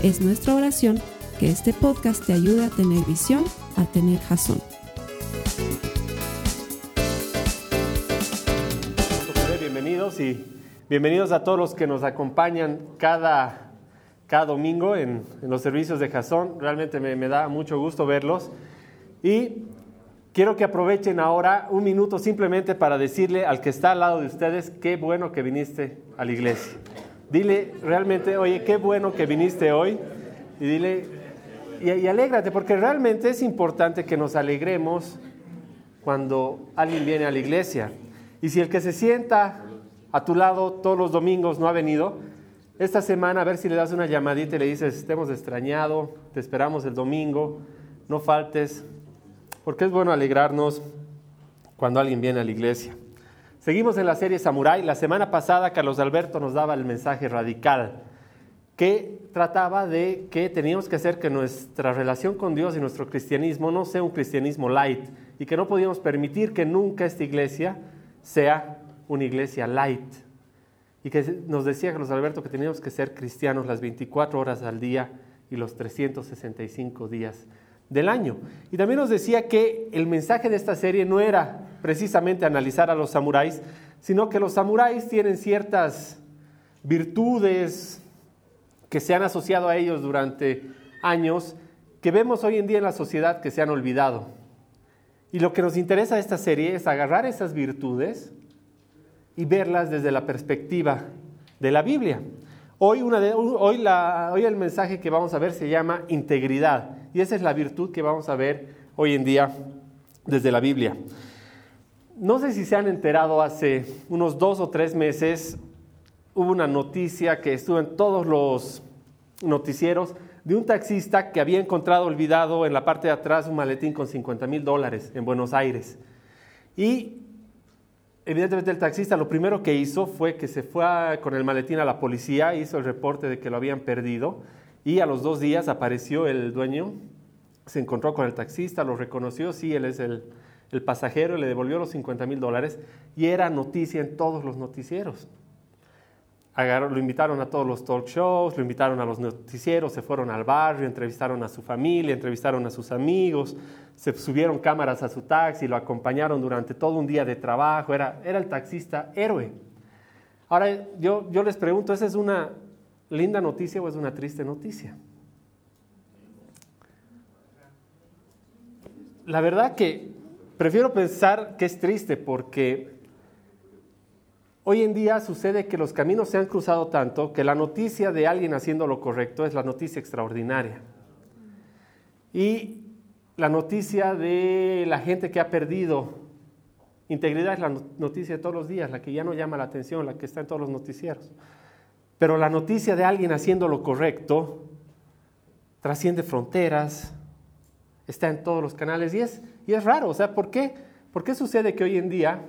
Es nuestra oración que este podcast te ayude a tener visión, a tener jazón. Bienvenidos y bienvenidos a todos los que nos acompañan cada, cada domingo en, los servicios de Jazón. Realmente me, me da mucho gusto verlos. Y quiero que aprovechen ahora un minuto simplemente para decirle al que está al lado de ustedes qué bueno que viniste a la iglesia. Dile realmente, oye, qué bueno que viniste hoy. Y dile, y, alégrate, porque realmente es importante que nos alegremos cuando alguien viene a la iglesia. Y si el que se sienta a tu lado todos los domingos no ha venido, esta semana a ver si le das una llamadita y le dices, te hemos extrañado, te esperamos el domingo, no faltes, porque es bueno alegrarnos cuando alguien viene a la iglesia. Seguimos en la serie Samurai. La semana pasada Carlos Alberto nos daba el mensaje radical que trataba de que teníamos que hacer que nuestra relación con Dios y nuestro cristianismo no sea un cristianismo light y que no podíamos permitir que nunca esta iglesia sea una iglesia light. Y que nos decía Carlos Alberto que teníamos que ser cristianos las 24 horas al día y los 365 días del año. Y también nos decía que el mensaje de esta serie no era precisamente analizar a los samuráis, sino que los samuráis tienen ciertas virtudes que se han asociado a ellos durante años, que vemos hoy en día en la sociedad que se han olvidado. Y lo que nos interesa de esta serie es agarrar esas virtudes y verlas desde la perspectiva de la Biblia. Hoy, una de, hoy, la, hoy el mensaje que vamos a ver se llama integridad y esa es la virtud que vamos a ver hoy en día desde la Biblia. No sé si se han enterado hace unos dos o tres meses, hubo una noticia que estuvo en todos los noticieros de un taxista que había encontrado olvidado en la parte de atrás un maletín con 50 mil dólares en Buenos Aires. Y evidentemente el taxista lo primero que hizo fue que se fue con el maletín a la policía, hizo el reporte de que lo habían perdido y a los dos días apareció el dueño, se encontró con el taxista, lo reconoció, sí, él es el, pasajero, le devolvió los 50 mil dólares y era noticia en todos los noticieros. lo invitaron a todos los talk shows, lo invitaron a los noticieros, se fueron al barrio, entrevistaron a su familia, entrevistaron a sus amigos, se subieron cámaras a su taxi, lo acompañaron durante todo un día de trabajo, era, era el taxista héroe. Ahora yo, yo les pregunto, ¿esa es una linda noticia o es una triste noticia? La verdad que prefiero pensar que es triste porque hoy en día sucede que los caminos se han cruzado tanto que la noticia de alguien haciendo lo correcto es la noticia extraordinaria. Y la noticia de la gente que ha perdido integridad es la noticia de todos los días, la que ya no llama la atención, la que está en todos los noticieros. Pero la noticia de alguien haciendo lo correcto trasciende fronteras, está en todos los canales y es, y es raro. O sea, ¿por qué? ¿por qué sucede que hoy en día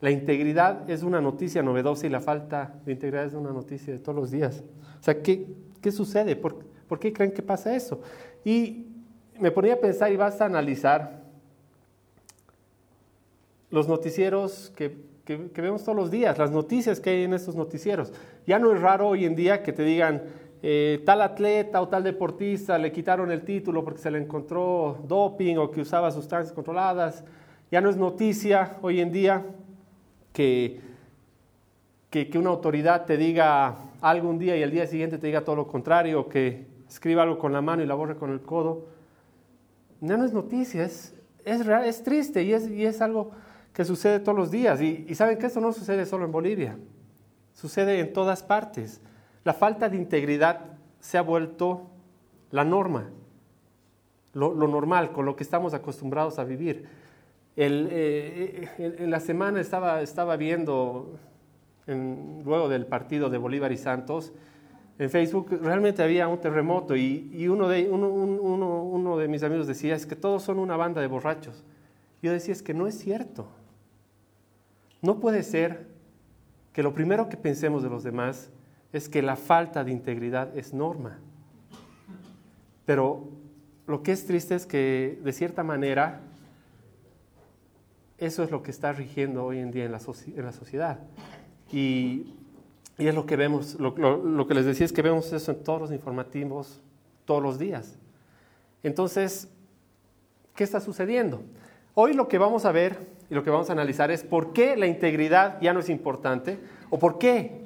la integridad es una noticia novedosa y la falta de integridad es una noticia de todos los días? O sea, ¿qué, qué sucede? ¿Por, ¿Por qué creen que pasa eso? Y me ponía a pensar y vas a analizar los noticieros que, que, vemos todos los días, las noticias que hay en estos noticieros. Ya no es raro hoy en día que te digan, eh, tal atleta o tal deportista le quitaron el título porque se le encontró doping o que usaba sustancias controladas. Ya no es noticia hoy en día que, que, una autoridad te diga algo un día y al día siguiente te diga todo lo contrario, que escriba algo con la mano y la borre con el codo no, es noticia, es, es, triste y es, y es, algo que sucede todos los días. Y, y, saben que esto no sucede solo en Bolivia, sucede en todas partes. La falta de integridad se ha vuelto la norma, lo, normal, con lo que estamos acostumbrados a vivir. El, eh, en, la semana estaba, estaba viendo, luego del partido de Bolívar y Santos, en Facebook, realmente había un terremoto y, uno, de, uno, uno de mis amigos decía, es que todos son una banda de borrachos. Yo decía, es que no es cierto. No puede ser que lo primero que pensemos de los demás es que la falta de integridad es norma. Pero lo que es triste es que, de cierta manera, eso es lo que está rigiendo hoy en día en la, sociedad. Y, es lo que vemos, lo, que les decía es que vemos eso en todos los informativos, todos los días. Entonces, ¿qué está sucediendo? Hoy lo que vamos a ver y lo que vamos a analizar es por qué la integridad ya no es importante o por qué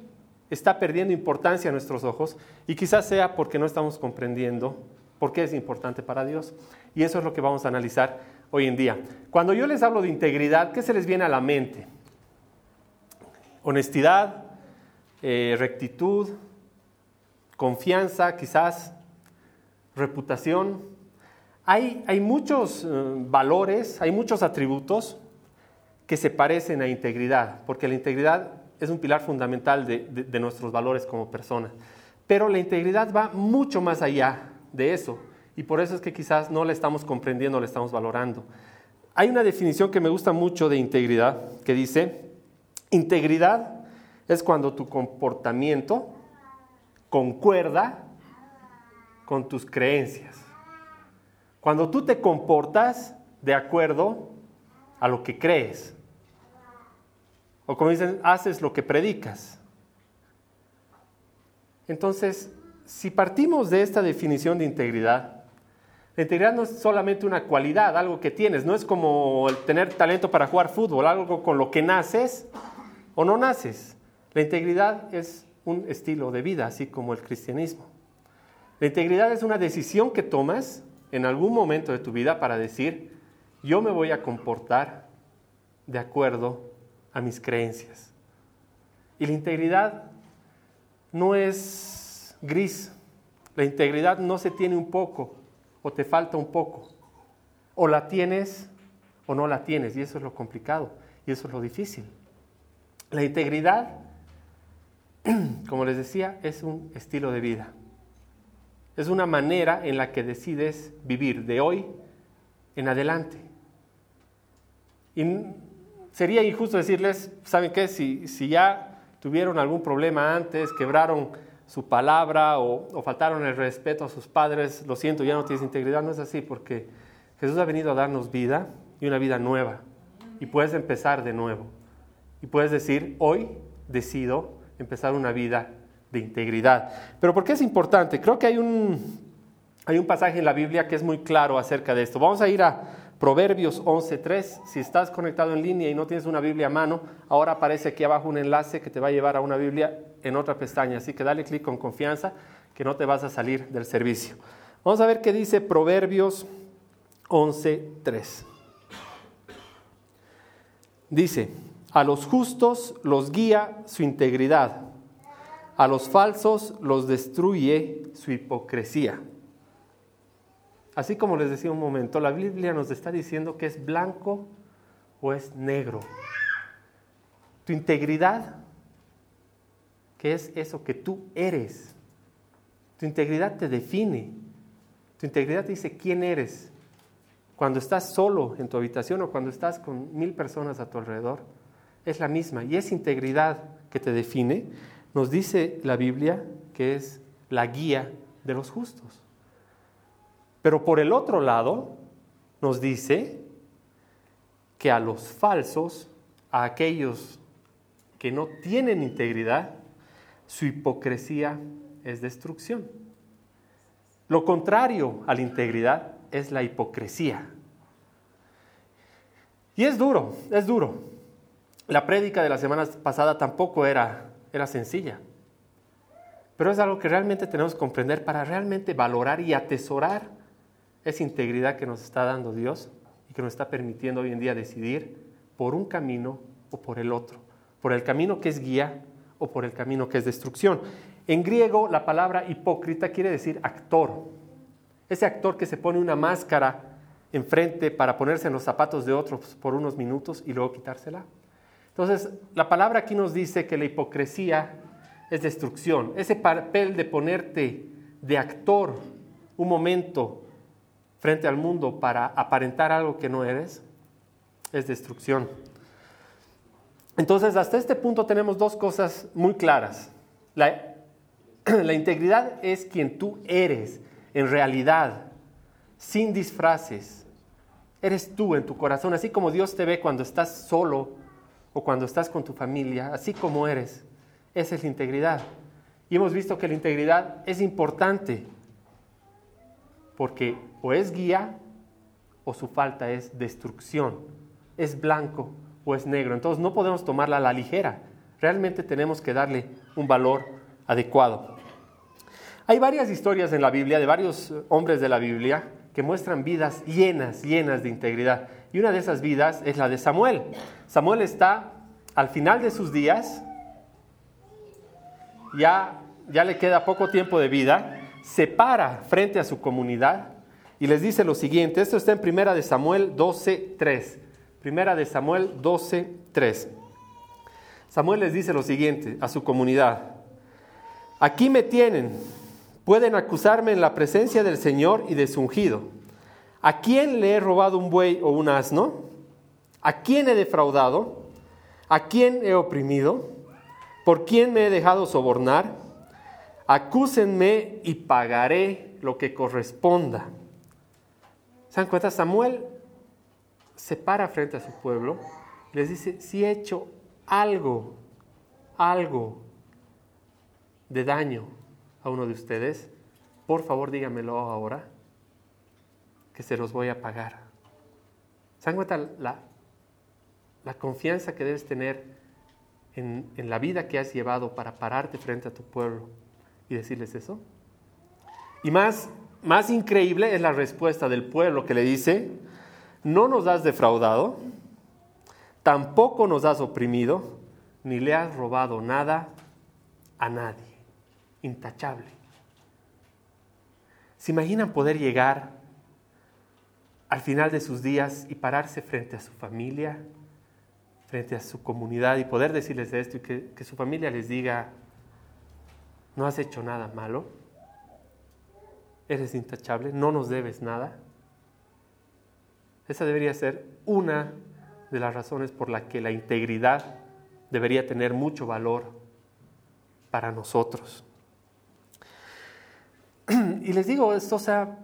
está perdiendo importancia a nuestros ojos y quizás sea porque no estamos comprendiendo por qué es importante para Dios. Y eso es lo que vamos a analizar hoy en día. Cuando yo les hablo de integridad, ¿qué se les viene a la mente? Honestidad, eh, rectitud, confianza, quizás, reputación. Hay, hay muchos eh, valores, hay muchos atributos que se parecen a integridad, porque la integridad es un pilar fundamental de, nuestros valores como personas. Pero la integridad va mucho más allá de eso, y por eso es que quizás no la estamos comprendiendo, la estamos valorando. Hay una definición que me gusta mucho de integridad, que dice, integridad es cuando tu comportamiento concuerda con tus creencias. Cuando tú te comportas de acuerdo a lo que crees. O como dicen, haces lo que predicas. Entonces, si partimos de esta definición de integridad, la integridad no es solamente una cualidad, algo que tienes, no es como el tener talento para jugar fútbol, algo con lo que naces o no naces. La integridad es un estilo de vida, así como el cristianismo. La integridad es una decisión que tomas en algún momento de tu vida para decir, yo me voy a comportar de acuerdo a mis creencias. Y la integridad no es gris. La integridad no se tiene un poco o te falta un poco. O la tienes o no la tienes. Y eso es lo complicado y eso es lo difícil. La integridad, como les decía, es un estilo de vida. Es una manera en la que decides vivir de hoy en adelante. Y sería injusto decirles, ¿saben qué? Si, si ya tuvieron algún problema antes, quebraron su palabra o, faltaron el respeto a sus padres, lo siento, ya no tienes integridad. No es así, porque Jesús ha venido a darnos vida y una vida nueva. Y puedes empezar de nuevo. Y puedes decir, hoy decido empezar una vida de integridad. Pero ¿por qué es importante? Creo que hay un, hay un pasaje en la Biblia que es muy claro acerca de esto. Vamos a ir a Proverbios 11.3. Si estás conectado en línea y no tienes una Biblia a mano, ahora aparece aquí abajo un enlace que te va a llevar a una Biblia en otra pestaña. Así que dale clic con confianza que no te vas a salir del servicio. Vamos a ver qué dice Proverbios 11.3. Dice, a los justos los guía su integridad a los falsos los destruye su hipocresía. Así como les decía un momento, la Biblia nos está diciendo que es blanco o es negro. Tu integridad, que es eso que tú eres. Tu integridad te define. Tu integridad te dice quién eres. Cuando estás solo en tu habitación o cuando estás con mil personas a tu alrededor, es la misma. Y es integridad que te define nos dice la Biblia que es la guía de los justos. Pero por el otro lado, nos dice que a los falsos, a aquellos que no tienen integridad, su hipocresía es destrucción. Lo contrario a la integridad es la hipocresía. Y es duro, es duro. La prédica de la semana pasada tampoco era era sencilla. Pero es algo que realmente tenemos que comprender para realmente valorar y atesorar esa integridad que nos está dando Dios y que nos está permitiendo hoy en día decidir por un camino o por el otro, por el camino que es guía o por el camino que es destrucción. En griego la palabra hipócrita quiere decir actor. Ese actor que se pone una máscara enfrente para ponerse en los zapatos de otros por unos minutos y luego quitársela. Entonces, la palabra aquí nos dice que la hipocresía es destrucción. Ese papel de ponerte de actor un momento frente al mundo para aparentar algo que no eres, es destrucción. Entonces, hasta este punto tenemos dos cosas muy claras. La, la integridad es quien tú eres en realidad, sin disfraces. Eres tú en tu corazón, así como Dios te ve cuando estás solo o cuando estás con tu familia, así como eres. Esa es la integridad. Y hemos visto que la integridad es importante porque o es guía o su falta es destrucción, es blanco o es negro. Entonces no podemos tomarla a la ligera, realmente tenemos que darle un valor adecuado. Hay varias historias en la Biblia de varios hombres de la Biblia que muestran vidas llenas, llenas de integridad. Y una de esas vidas es la de Samuel. Samuel está al final de sus días, ya, ya le queda poco tiempo de vida, se para frente a su comunidad y les dice lo siguiente, esto está en Primera de Samuel 12.3. Primera de Samuel 12.3. Samuel les dice lo siguiente a su comunidad, aquí me tienen, pueden acusarme en la presencia del Señor y de su ungido. ¿A quién le he robado un buey o un asno? ¿A quién he defraudado? ¿A quién he oprimido? ¿Por quién me he dejado sobornar? Acúsenme y pagaré lo que corresponda. ¿Se dan cuenta? Samuel se para frente a su pueblo y les dice, si he hecho algo, algo de daño a uno de ustedes, por favor dígamelo ahora, que se los voy a pagar. ¿Se dan cuenta la, la confianza que debes tener en, en la vida que has llevado para pararte frente a tu pueblo y decirles eso? Y más, más increíble es la respuesta del pueblo que le dice, no nos has defraudado, tampoco nos has oprimido, ni le has robado nada a nadie. Intachable. ¿Se imaginan poder llegar al final de sus días y pararse frente a su familia, frente a su comunidad y poder decirles esto y que, que su familia les diga, no has hecho nada malo, eres intachable, no nos debes nada? Esa debería ser una de las razones por la que la integridad debería tener mucho valor para nosotros. Y les digo esto, o sea,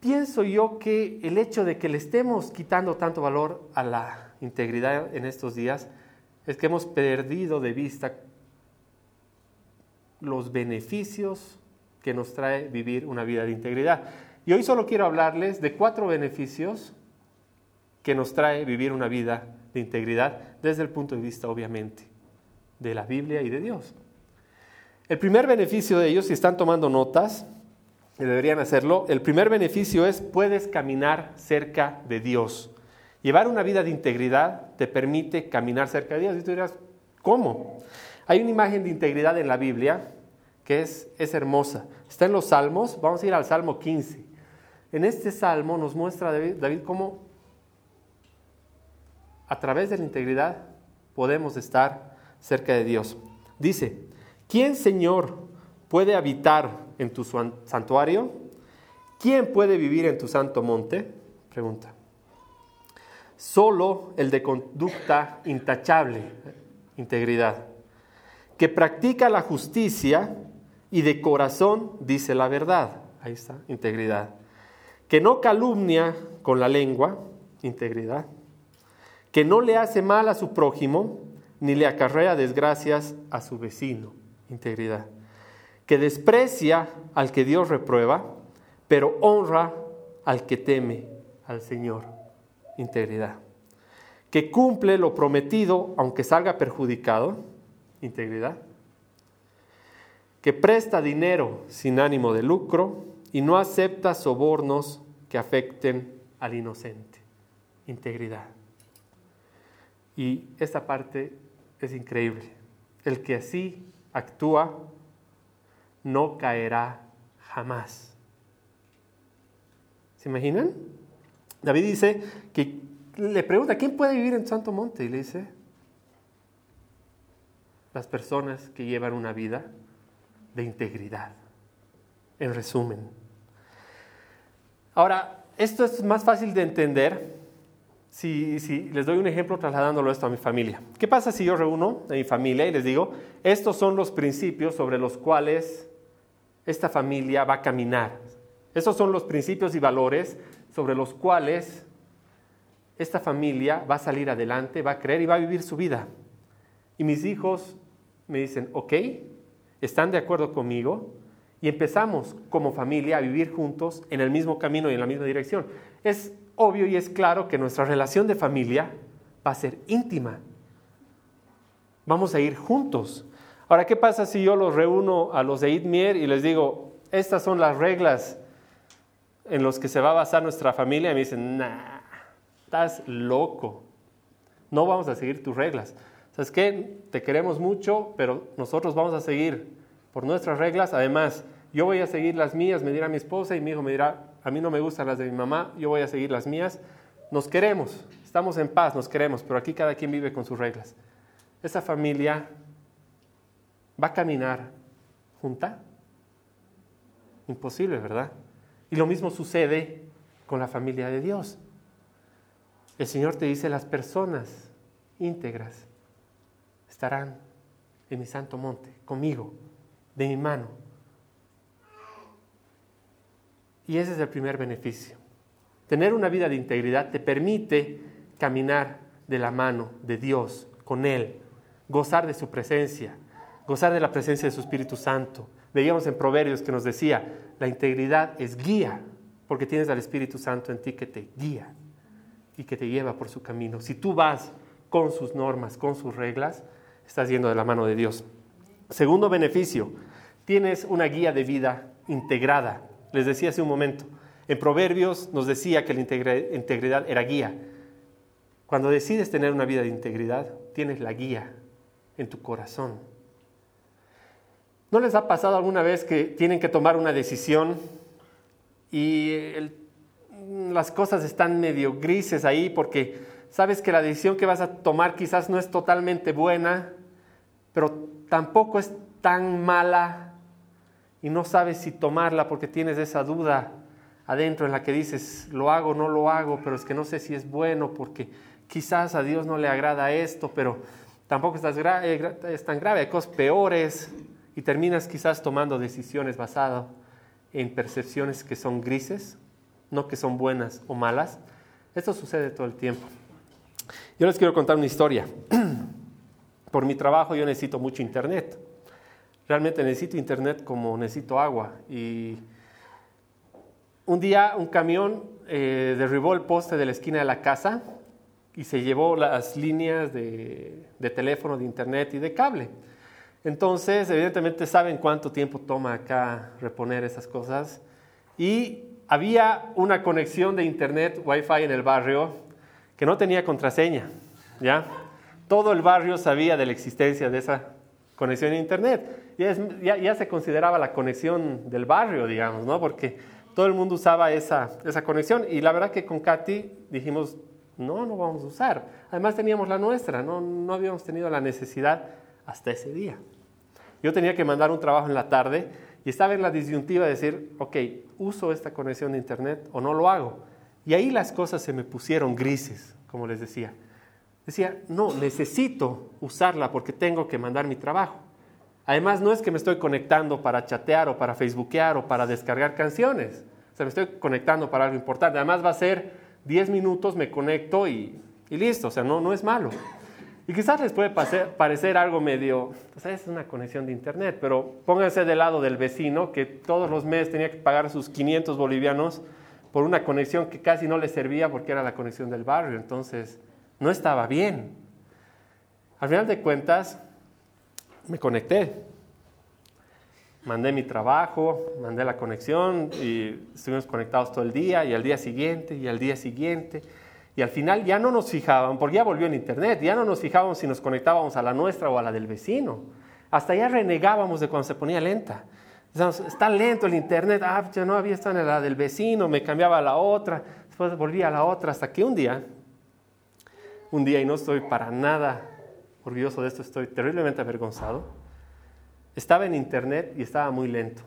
pienso yo que el hecho de que le estemos quitando tanto valor a la integridad en estos días es que hemos perdido de vista los beneficios que nos trae vivir una vida de integridad. Y hoy solo quiero hablarles de cuatro beneficios que nos trae vivir una vida de integridad desde el punto de vista, obviamente, de la Biblia y de Dios. El primer beneficio de ellos, si están tomando notas, deberían hacerlo, el primer beneficio es puedes caminar cerca de Dios. Llevar una vida de integridad te permite caminar cerca de Dios. Y tú dirás, ¿cómo? Hay una imagen de integridad en la Biblia que es, es hermosa. Está en los Salmos, vamos a ir al Salmo 15. En este salmo nos muestra David, cómo a través de la integridad podemos estar cerca de Dios. Dice, ¿quién Señor puede habitar en tu santuario? ¿Quién puede vivir en tu santo monte? Pregunta. Solo el de conducta intachable, integridad, que practica la justicia y de corazón dice la verdad. Ahí está, integridad. Que no calumnia con la lengua, integridad, que no le hace mal a su prójimo, ni le acarrea desgracias a su vecino, integridad, que desprecia al que Dios reprueba, pero honra al que teme al Señor, integridad, que cumple lo prometido aunque salga perjudicado, integridad, que presta dinero sin ánimo de lucro y no acepta sobornos que afecten al inocente. Integridad. Y esta parte es increíble. El que así actúa no caerá jamás. ¿Se imaginan? David dice que le pregunta, ¿quién puede vivir en Santo Monte? Y le dice, las personas que llevan una vida de integridad. En resumen. Ahora, esto es más fácil de entender si, si, les doy un ejemplo trasladándolo esto a mi familia. ¿Qué pasa si yo reúno a mi familia y les digo, estos son los principios sobre los cuales esta familia va a caminar? Estos son los principios y valores sobre los cuales esta familia va a salir adelante, va a creer y va a vivir su vida. Y mis hijos me dicen, ok, están de acuerdo conmigo y empezamos como familia a vivir juntos en el mismo camino y en la misma dirección. Es obvio y es claro que nuestra relación de familia va a ser íntima. Vamos a ir juntos. Ahora, ¿qué pasa si yo los reúno a los de Idmier y les digo, estas son las reglas en las que se va a basar nuestra familia? Y me dicen, nah, estás loco. No vamos a seguir tus reglas. ¿Sabes qué? Te queremos mucho, pero nosotros vamos a seguir por nuestras reglas. Además, yo voy a seguir las mías, me dirá mi esposa y mi hijo me dirá, a mí no me gustan las de mi mamá, yo voy a seguir las mías. Nos queremos, estamos en paz, nos queremos, pero aquí cada quien vive con sus reglas. Esa familia va a caminar junta. Imposible, ¿verdad? Y lo mismo sucede con la familia de Dios. El Señor te dice, las personas íntegras estarán en mi santo monte, conmigo, de mi mano. Y ese es el primer beneficio. Tener una vida de integridad te permite caminar de la mano de Dios, con Él, gozar de su presencia, gozar de la presencia de su Espíritu Santo. Veíamos en Proverbios que nos decía, la integridad es guía, porque tienes al Espíritu Santo en ti que te guía y que te lleva por su camino. Si tú vas con sus normas, con sus reglas, estás yendo de la mano de Dios. Segundo beneficio, tienes una guía de vida integrada. Les decía hace un momento, en Proverbios nos decía que la integridad era guía. Cuando decides tener una vida de integridad, tienes la guía en tu corazón. ¿No les ha pasado alguna vez que tienen que tomar una decisión y las cosas están medio grises ahí porque sabes que la decisión que vas a tomar quizás no es totalmente buena, pero tampoco es tan mala y no sabes si tomarla porque tienes esa duda adentro en la que dices, lo hago, no lo hago, pero es que no sé si es bueno porque quizás a Dios no le agrada esto, pero tampoco eh, es tan grave, hay cosas peores y terminas quizás tomando decisiones basadas en percepciones que son grises, no que son buenas o malas. Esto sucede todo el tiempo. Yo les quiero contar una historia. Por mi trabajo yo necesito mucho internet. Realmente necesito internet como necesito agua. Y un día un camión eh, derribó el poste de la esquina de la casa y se llevó las líneas de, de, teléfono, de internet y de cable. Entonces, evidentemente saben cuánto tiempo toma acá reponer esas cosas. Y había una conexión de internet, wifi en el barrio, que no tenía contraseña, ¿ya? Todo el barrio sabía de la existencia de esa conexión a Internet. Ya, ya, se consideraba la conexión del barrio, digamos, ¿no? Porque todo el mundo usaba esa, esa conexión. Y la verdad que con Katy dijimos, no, no vamos a usar. Además teníamos la nuestra, no, no habíamos tenido la necesidad hasta ese día. Yo tenía que mandar un trabajo en la tarde y estaba en la disyuntiva de decir, ok, uso esta conexión de Internet o no lo hago. Y ahí las cosas se me pusieron grises, como les decía. Decía, no, necesito usarla porque tengo que mandar mi trabajo. Además, no es que me estoy conectando para chatear o para facebookear o para descargar canciones. O sea, me estoy conectando para algo importante. Además, va a ser 10 minutos, me conecto y, listo. O sea, no, no es malo. Y quizás les puede parecer algo medio, o sea, es una conexión de internet, pero pónganse del lado del vecino que todos los meses tenía que pagar sus 500 bolivianos por una conexión que casi no le servía porque era la conexión del barrio. Entonces, no estaba bien. Al final de cuentas, me conecté. Mandé mi trabajo, mandé la conexión y estuvimos conectados todo el día y al día siguiente y al día siguiente. Y al final ya no nos fijaban, porque ya volvió en internet, ya no nos fijábamos si nos conectábamos a la nuestra o a la del vecino. Hasta ya renegábamos de cuando se ponía lenta. está lento el internet, ah, ya no había estado en la del vecino, me cambiaba a la otra, después volvía a la otra, hasta que un día un día y no estoy para nada orgulloso de esto, estoy terriblemente avergonzado. Estaba en internet y estaba muy lento.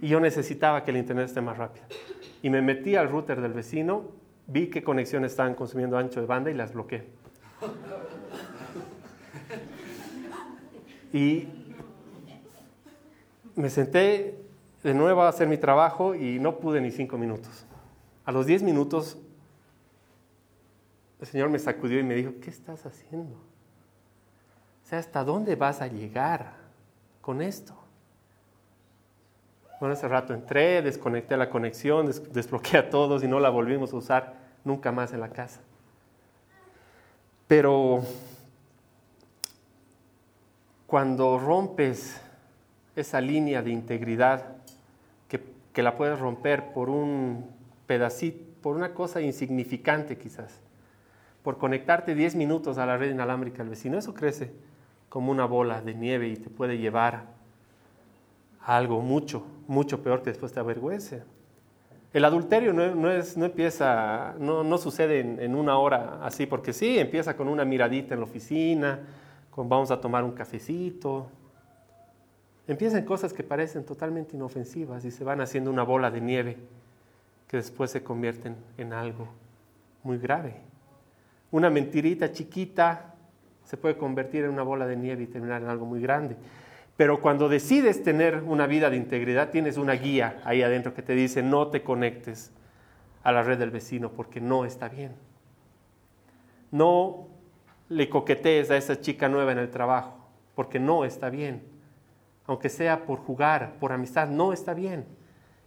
Y yo necesitaba que el internet esté más rápido. Y me metí al router del vecino, vi qué conexiones estaban consumiendo ancho de banda y las bloqueé. Y me senté de nuevo a hacer mi trabajo y no pude ni cinco minutos. A los diez minutos, el Señor me sacudió y me dijo, ¿qué estás haciendo? O sea, ¿hasta dónde vas a llegar con esto? Bueno, hace rato entré, desconecté la conexión, desbloqueé a todos y no la volvimos a usar nunca más en la casa. Pero cuando rompes esa línea de integridad, que, la puedes romper por un pedacito, por una cosa insignificante quizás, por conectarte 10 minutos a la red inalámbrica del vecino, eso crece como una bola de nieve y te puede llevar a algo mucho, mucho peor que después te avergüence. El adulterio no, es, no empieza, no, no sucede en, en, una hora así, porque sí, empieza con una miradita en la oficina, vamos a tomar un cafecito. Empiezan cosas que parecen totalmente inofensivas y se van haciendo una bola de nieve que después se convierten en algo muy grave. Una mentirita chiquita se puede convertir en una bola de nieve y terminar en algo muy grande. Pero cuando decides tener una vida de integridad, tienes una guía ahí adentro que te dice no te conectes a la red del vecino porque no está bien. No le coquetees a esa chica nueva en el trabajo, porque no está bien. Aunque sea por jugar, por amistad, no está bien.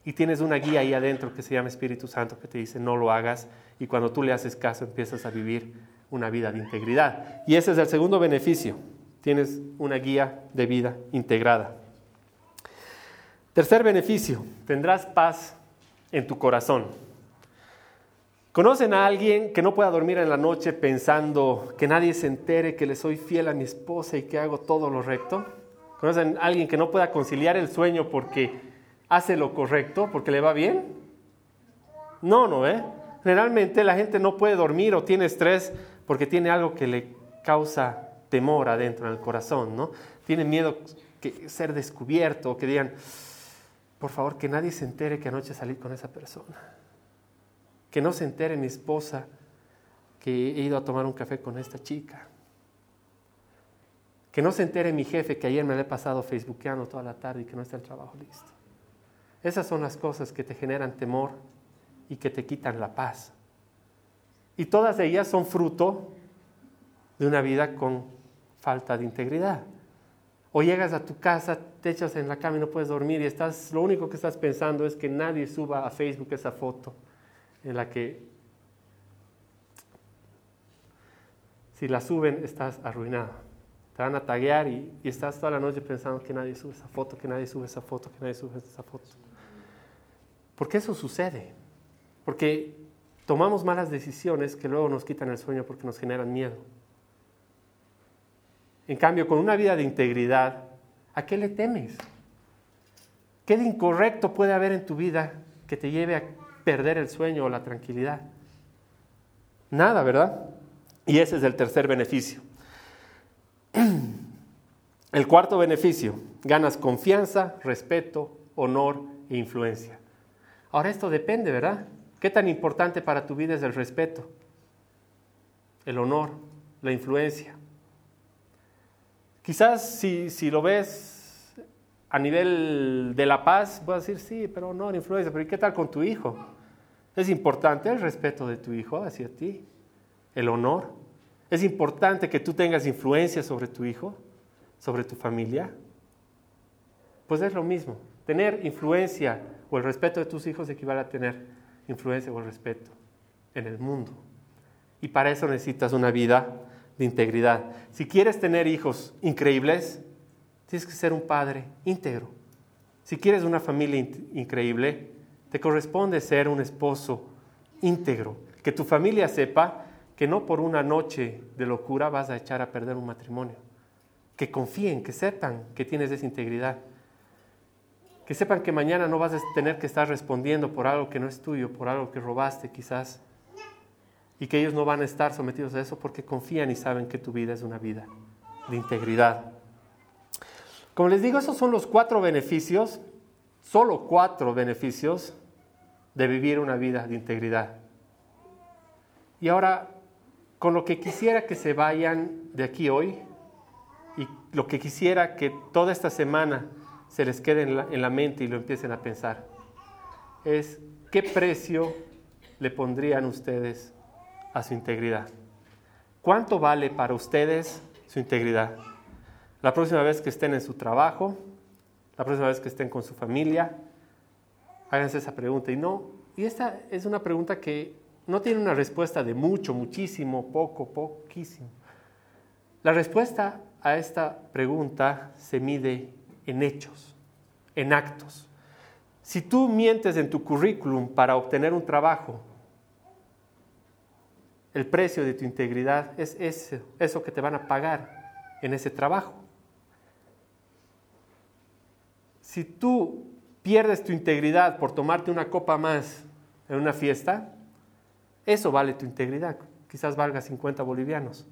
Y tienes una guía ahí adentro que se llama Espíritu Santo que te dice no lo hagas y cuando tú le haces caso empiezas a vivir una vida de integridad. Y ese es el segundo beneficio. Tienes una guía de vida integrada. Tercer beneficio, tendrás paz en tu corazón. ¿Conocen a alguien que no pueda dormir en la noche pensando que nadie se entere que le soy fiel a mi esposa y que hago todo lo recto? ¿Conocen a alguien que no pueda conciliar el sueño porque hace lo correcto, porque le va bien? No, no, ¿eh? Generalmente la gente no puede dormir o tiene estrés porque tiene algo que le causa temor adentro en el corazón, ¿no? Tiene miedo que ser descubierto, que digan, por favor, que nadie se entere que anoche salí con esa persona que no se entere mi esposa que he ido a tomar un café con esta chica. Que no se entere mi jefe que ayer me le he pasado facebookeando toda la tarde y que no está el trabajo listo. Esas son las cosas que te generan temor y que te quitan la paz. Y todas ellas son fruto de una vida con falta de integridad. O llegas a tu casa, te echas en la cama y no puedes dormir y estás, lo único que estás pensando es que nadie suba a Facebook esa foto en la que si la suben estás arruinado. Te van a taguear y, estás toda la noche pensando que nadie sube esa foto, que nadie sube esa foto, que nadie sube esa foto. ¿Por qué eso sucede? Porque tomamos malas decisiones que luego nos quitan el sueño porque nos generan miedo. En cambio, con una vida de integridad, ¿a qué le temes? ¿Qué de incorrecto puede haber en tu vida que te lleve a perder el sueño o la tranquilidad. Nada, ¿verdad? Y ese es el tercer beneficio. El cuarto beneficio, ganas confianza, respeto, honor e influencia. Ahora esto depende, ¿verdad? ¿Qué tan importante para tu vida es el respeto, el honor, la influencia? Quizás si, si lo ves a nivel de la paz, voy a decir, sí, pero honor, influencia, pero ¿y qué tal con tu hijo? Es importante el respeto de tu hijo hacia ti, el honor. Es importante que tú tengas influencia sobre tu hijo, sobre tu familia. Pues es lo mismo. Tener influencia o el respeto de tus hijos equivale a tener influencia o el respeto en el mundo. Y para eso necesitas una vida de integridad. Si quieres tener hijos increíbles, tienes que ser un padre íntegro. Si quieres una familia increíble, te corresponde ser un esposo íntegro, que tu familia sepa que no por una noche de locura vas a echar a perder un matrimonio, que confíen, que sepan que tienes esa integridad, que sepan que mañana no vas a tener que estar respondiendo por algo que no es tuyo, por algo que robaste quizás, y que ellos no van a estar sometidos a eso porque confían y saben que tu vida es una vida de integridad. Como les digo, esos son los cuatro beneficios, solo cuatro beneficios de vivir una vida de integridad. Y ahora, con lo que quisiera que se vayan de aquí hoy y lo que quisiera que toda esta semana se les quede en la, en la mente y lo empiecen a pensar, es qué precio le pondrían ustedes a su integridad. ¿Cuánto vale para ustedes su integridad? La próxima vez que estén en su trabajo, la próxima vez que estén con su familia, háganse esa pregunta. Y no, y esta es una pregunta que no tiene una respuesta de mucho, muchísimo, poco, poquísimo. La respuesta a esta pregunta se mide en hechos, en actos. Si tú mientes en tu currículum para obtener un trabajo, el precio de tu integridad es eso, que te van a pagar en ese trabajo. Si tú pierdes tu integridad por tomarte una copa más en una fiesta, eso vale tu integridad. Quizás valga 50 bolivianos,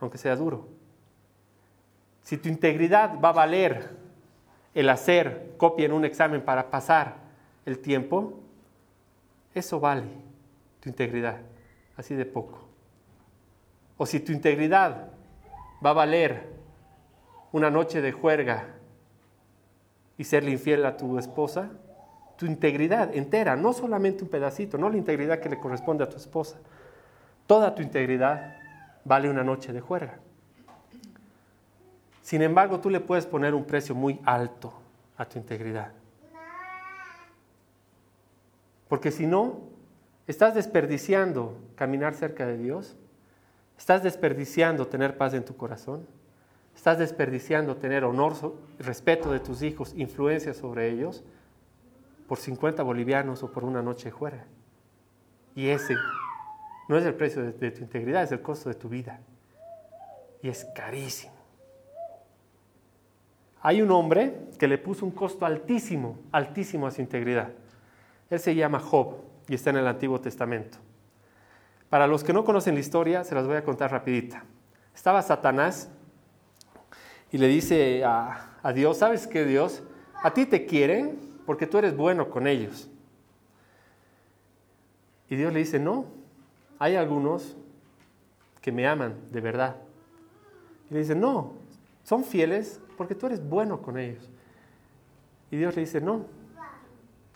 aunque sea duro. Si tu integridad va a valer el hacer copia en un examen para pasar el tiempo, eso vale tu integridad así de poco. O si tu integridad va a valer una noche de juerga y serle infiel a tu esposa, tu integridad entera, no solamente un pedacito, no la integridad que le corresponde a tu esposa, toda tu integridad vale una noche de juerga. Sin embargo, tú le puedes poner un precio muy alto a tu integridad. Porque si no, ¿Estás desperdiciando caminar cerca de Dios? ¿Estás desperdiciando tener paz en tu corazón? ¿Estás desperdiciando tener honor, respeto de tus hijos, influencia sobre ellos por 50 bolivianos o por una noche fuera? Y ese no es el precio de, de tu integridad, es el costo de tu vida. Y es carísimo. Hay un hombre que le puso un costo altísimo, altísimo a su integridad. Él se llama Job y está en el Antiguo Testamento. Para los que no conocen la historia, se las voy a contar rapidita. Estaba Satanás y le dice a, Dios, ¿sabes qué Dios? A ti te quieren porque tú eres bueno con ellos. Y Dios le dice, no, hay algunos que me aman de verdad. Y le dice, no, son fieles porque tú eres bueno con ellos. Y Dios le dice, no,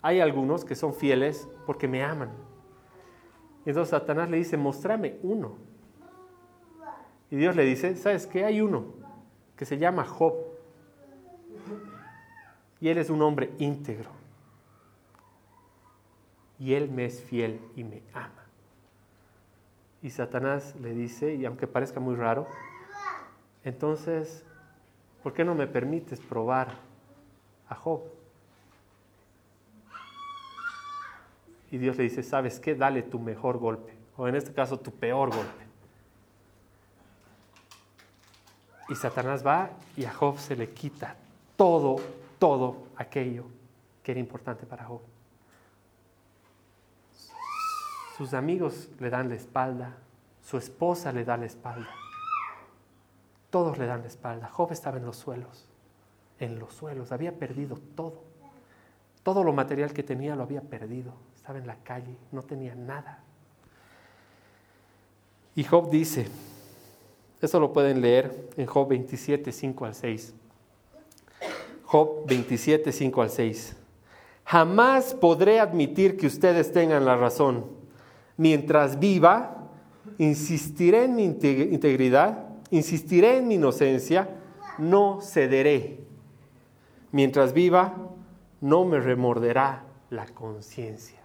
hay algunos que son fieles porque me aman. Y entonces Satanás le dice, mostrame uno. Y Dios le dice, ¿sabes qué? Hay uno que se llama Job. Y él es un hombre íntegro. Y él me es fiel y me ama. Y Satanás le dice, y aunque parezca muy raro, entonces, ¿por qué no me permites probar a Job? y Dios le dice, ¿sabes qué? Dale tu mejor golpe, o en este caso tu peor golpe. Y Satanás va y a Job se le quita todo, todo aquello que era importante para Job. Sus amigos le dan la espalda, su esposa le da la espalda, todos le dan la espalda. Job estaba en los suelos, en los suelos, había perdido todo. Todo lo material que tenía lo había perdido estaba en la calle, no tenía nada. Y Job dice, eso lo pueden leer en Job 27, 5 al 6. Job 27, 5 al 6. Jamás podré admitir que ustedes tengan la razón. Mientras viva, insistiré en mi integridad, insistiré en mi inocencia, no cederé. Mientras viva, no me remorderá la conciencia.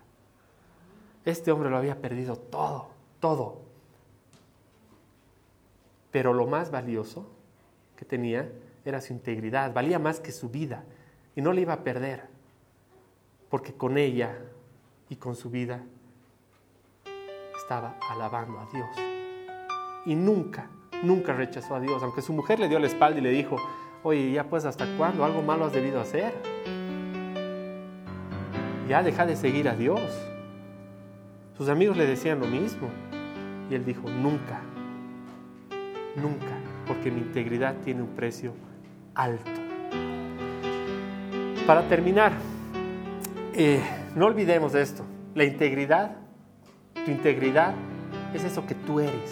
Este hombre lo había perdido todo, todo. Pero lo más valioso que tenía era su integridad, valía más que su vida y no le iba a perder, porque con ella y con su vida estaba alabando a Dios. Y nunca, nunca rechazó a Dios, aunque su mujer le dio la espalda y le dijo, oye, ya pues hasta cuándo algo malo has debido hacer. Ya deja de seguir a Dios. Sus amigos le decían lo mismo. Y él dijo, nunca, nunca, porque mi integridad tiene un precio alto. Para terminar, eh, no olvidemos esto, la integridad, tu integridad es eso que tú eres,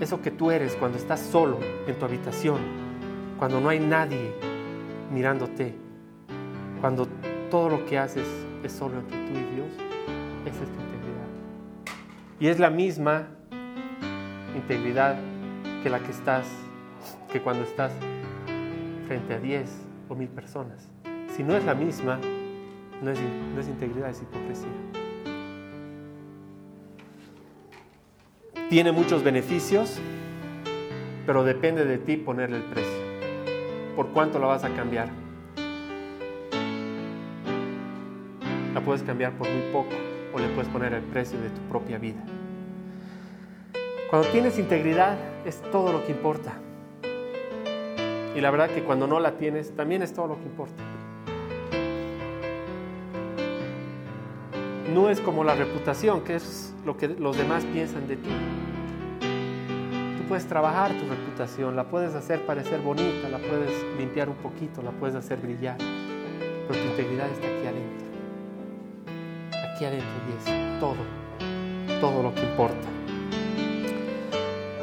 eso que tú eres cuando estás solo en tu habitación, cuando no hay nadie mirándote, cuando todo lo que haces es solo entre tú y Dios, esa es tu integridad. Y es la misma integridad que la que estás, que cuando estás frente a 10 o mil personas. Si no es la misma, no es, no es integridad, es hipocresía. Tiene muchos beneficios, pero depende de ti ponerle el precio. ¿Por cuánto la vas a cambiar? La puedes cambiar por muy poco o le puedes poner el precio de tu propia vida. Cuando tienes integridad es todo lo que importa. Y la verdad que cuando no la tienes también es todo lo que importa. No es como la reputación, que es lo que los demás piensan de ti. Tú puedes trabajar tu reputación, la puedes hacer parecer bonita, la puedes limpiar un poquito, la puedes hacer brillar, pero tu integridad está aquí adentro. Aquí adentro y es todo, todo lo que importa.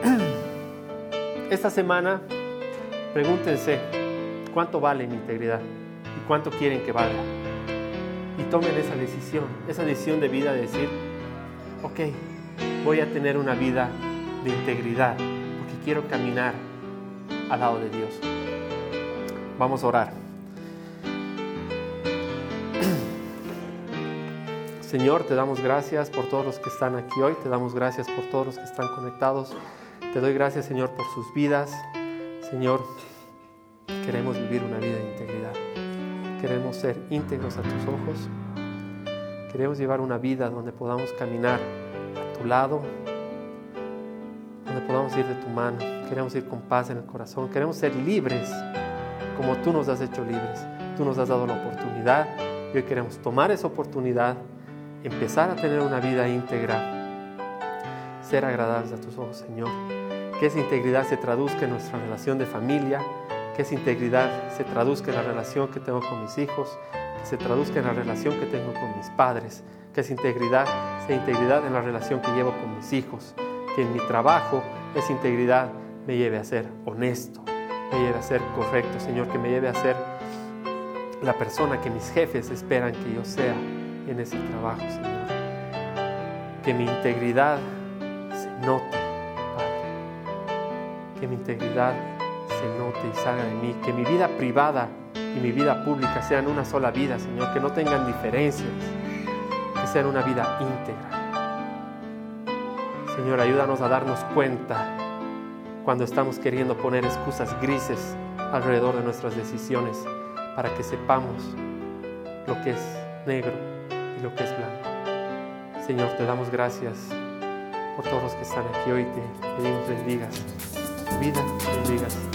Esta semana pregúntense cuánto vale mi integridad y cuánto quieren que valga y tomen esa decisión, esa decisión de vida de decir, ok, voy a tener una vida de integridad porque quiero caminar al lado de Dios. Vamos a orar. Señor, te damos gracias por todos los que están aquí hoy, te damos gracias por todos los que están conectados, te doy gracias Señor por sus vidas. Señor, queremos vivir una vida. Queremos ser íntegros a tus ojos. Queremos llevar una vida donde podamos caminar a tu lado, donde podamos ir de tu mano. Queremos ir con paz en el corazón. Queremos ser libres como tú nos has hecho libres. Tú nos has dado la oportunidad y hoy queremos tomar esa oportunidad, empezar a tener una vida íntegra, ser agradables a tus ojos, Señor. Que esa integridad se traduzca en nuestra relación de familia, que esa integridad se traduzca en la relación que tengo con mis hijos, que se traduzca en la relación que tengo con mis padres, que esa integridad sea integridad en la relación que llevo con mis hijos, que en mi trabajo esa integridad me lleve a ser honesto, me lleve a ser correcto, Señor, que me lleve a ser la persona que mis jefes esperan que yo sea en ese trabajo, Señor. Que mi integridad se note, Padre. Que mi integridad se note y salga de mí. Que mi vida privada y mi vida pública sean una sola vida, Señor. Que no tengan diferencias. Que sean una vida íntegra. Señor, ayúdanos a darnos cuenta cuando estamos queriendo poner excusas grises alrededor de nuestras decisiones para que sepamos lo que es negro y lo que es blanco. Señor, te damos gracias por todos los que están aquí hoy. Te pedimos bendigas vida, bendigas